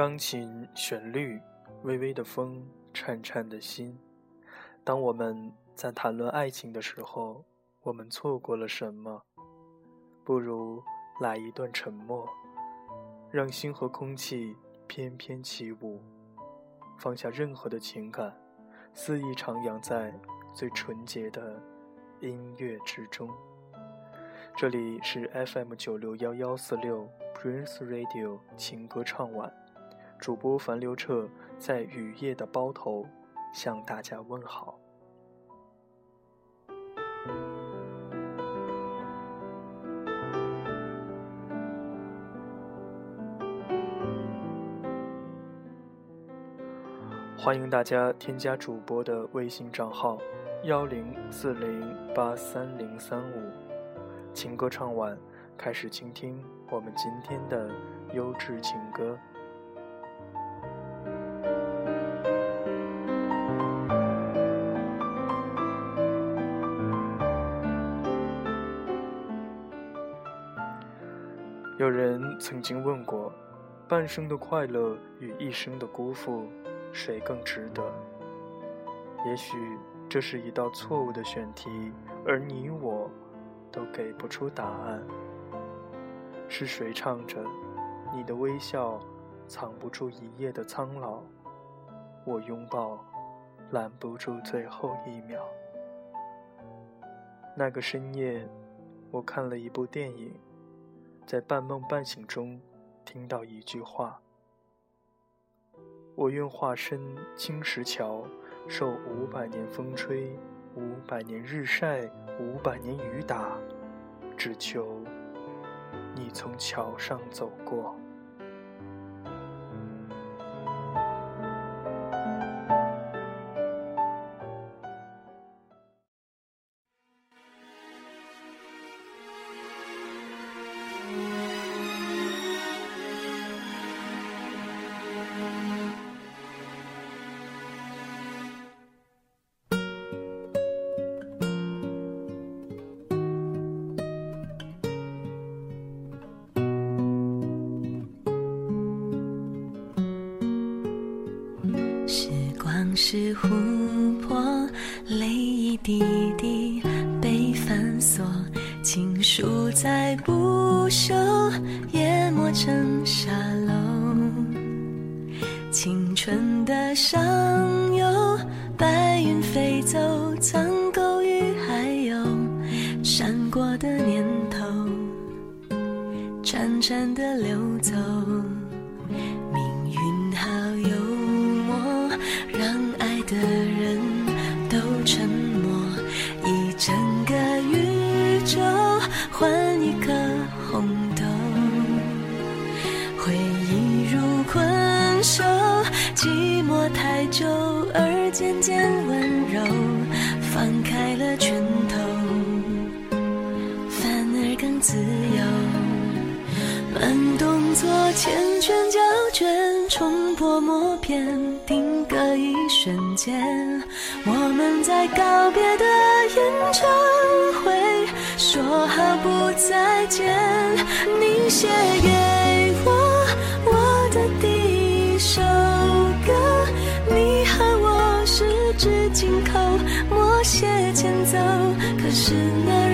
钢琴旋律，微微的风，颤颤的心。当我们在谈论爱情的时候，我们错过了什么？不如来一段沉默，让心和空气翩翩起舞，放下任何的情感，肆意徜徉在最纯洁的音乐之中。这里是 FM 九六幺幺四六 Prince Radio 情歌唱晚，主播樊刘彻在雨夜的包头向大家问好。欢迎大家添加主播的微信账号：幺零四零八三零三五。情歌唱完，开始倾听我们今天的优质情歌。曾经问过：半生的快乐与一生的辜负，谁更值得？也许这是一道错误的选题，而你我。都给不出答案。是谁唱着“你的微笑藏不住一夜的苍老”，我拥抱拦不住最后一秒。那个深夜，我看了一部电影，在半梦半醒中听到一句话：“我愿化身青石桥，受五百年风吹。”五百年日晒，五百年雨打，只求你从桥上走过。是琥珀，泪一滴动作缱绻胶卷，冲破默片，定格一瞬间。我们在告别的演唱会，说好不再见。你写给我我的第一首歌，你和我。十指紧扣，默写前奏。可是那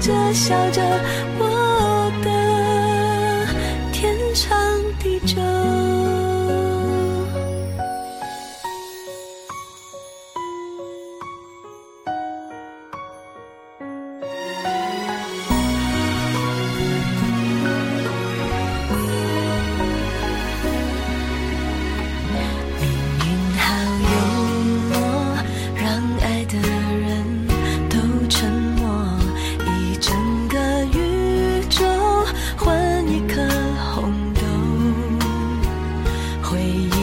着，笑着，我回忆。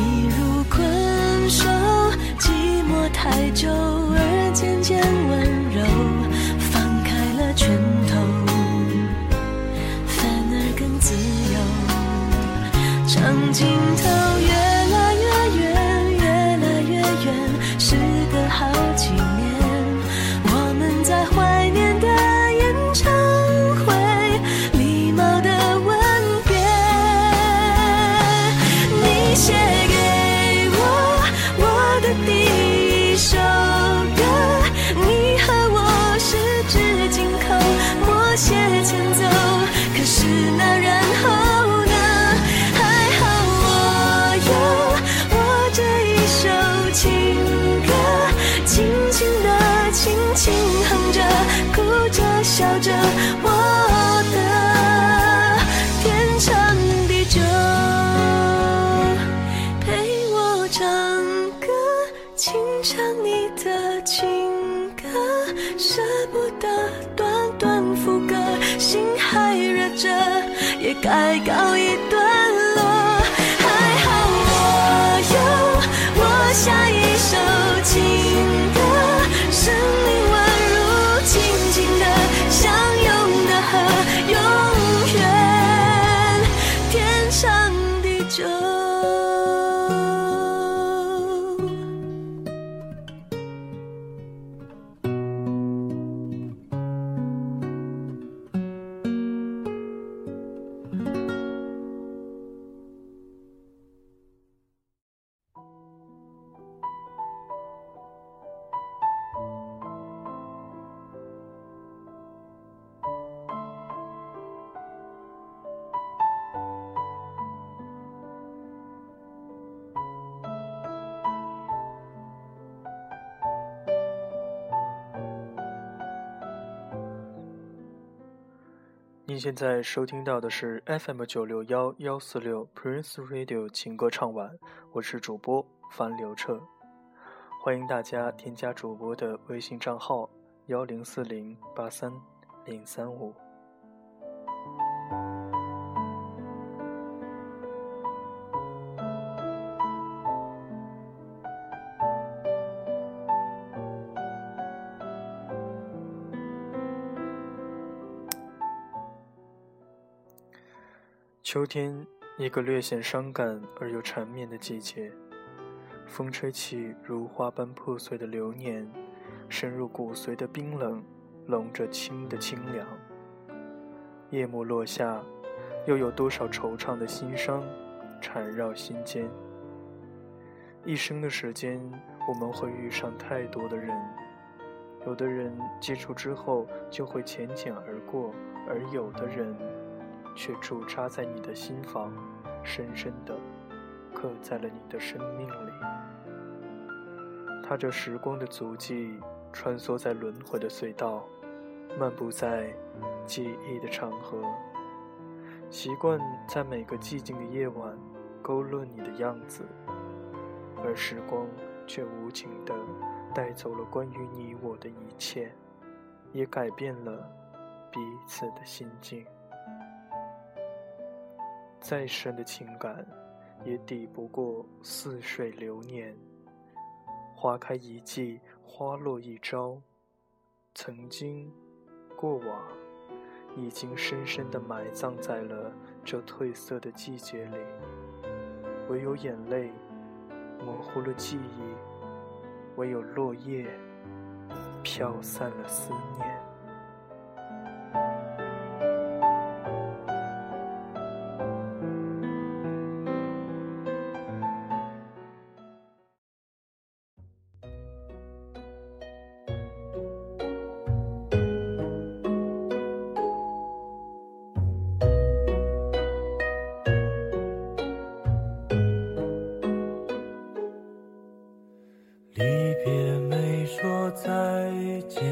轻轻哼着哭着笑着我您现在收听到的是 FM 九六幺幺四六 Prince Radio 情歌唱晚，我是主播樊刘彻，欢迎大家添加主播的微信账号幺零四零八三零三五。秋天，一个略显伤感而又缠绵的季节。风吹起如花般破碎的流年，深入骨髓的冰冷，笼着清的清凉。夜幕落下，又有多少惆怅的心伤缠绕心间？一生的时间，我们会遇上太多的人，有的人接触之后就会浅浅而过，而有的人。却驻扎在你的心房，深深的刻在了你的生命里。踏着时光的足迹，穿梭在轮回的隧道，漫步在记忆的长河，习惯在每个寂静的夜晚勾勒你的样子，而时光却无情地带走了关于你我的一切，也改变了彼此的心境。再深的情感，也抵不过似水流年。花开一季，花落一朝。曾经，过往，已经深深的埋葬在了这褪色的季节里。唯有眼泪，模糊了记忆；唯有落叶，飘散了思念。见，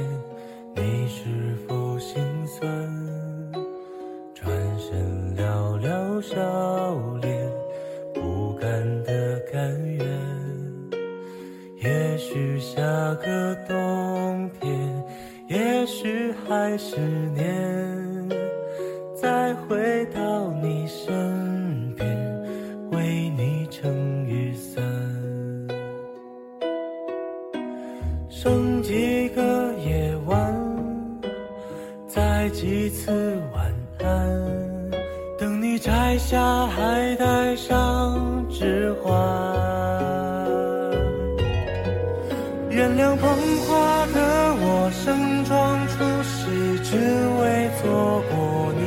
你是否心酸？转身寥寥笑脸，不甘的甘愿。也许下个冬天，也许还是年，几次晚安，等你摘下，还戴上指环。原谅捧花的我，盛装出席，只为错过你。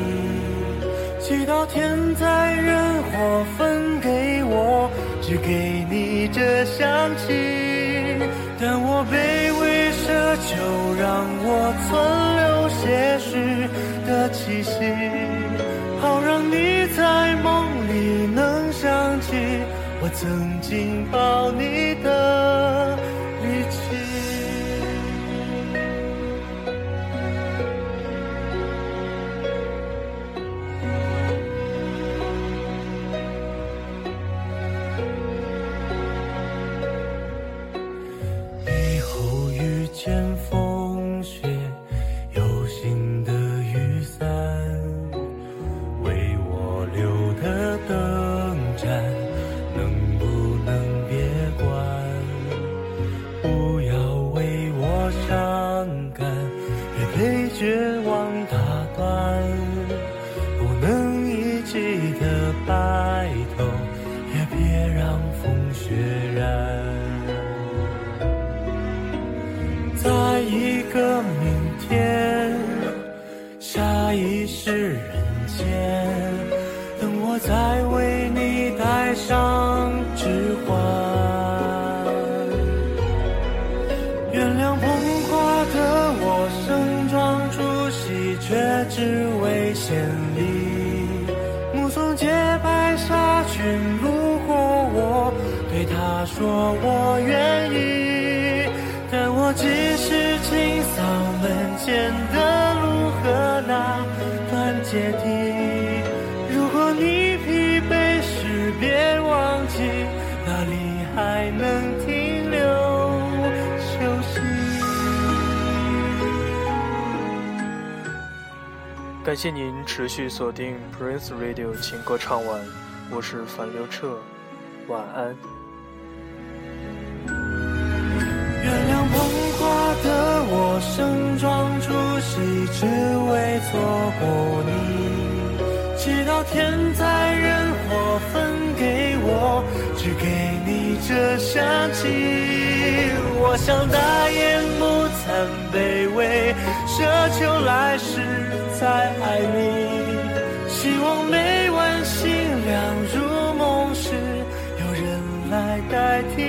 祈祷天灾人祸分给我，只给你这香气。但我卑微奢求，让我存时的气息，好让你在梦里能想起我曾经抱你再为你戴上指环。原谅捧花的我盛装出席，却只为献礼。目送洁白纱裙路过我，对他说我愿意，但我只是清扫门前的路和那段阶梯。感谢您持续锁定 Prince Radio 情歌唱晚，我是樊刘彻，晚安。原谅捧花的我盛装出席，只为错过你。祈祷天灾人祸分给我，只给你这香气。我想大言不惭卑微，奢求来世再爱你。希望每晚星亮如梦时，有人来代替。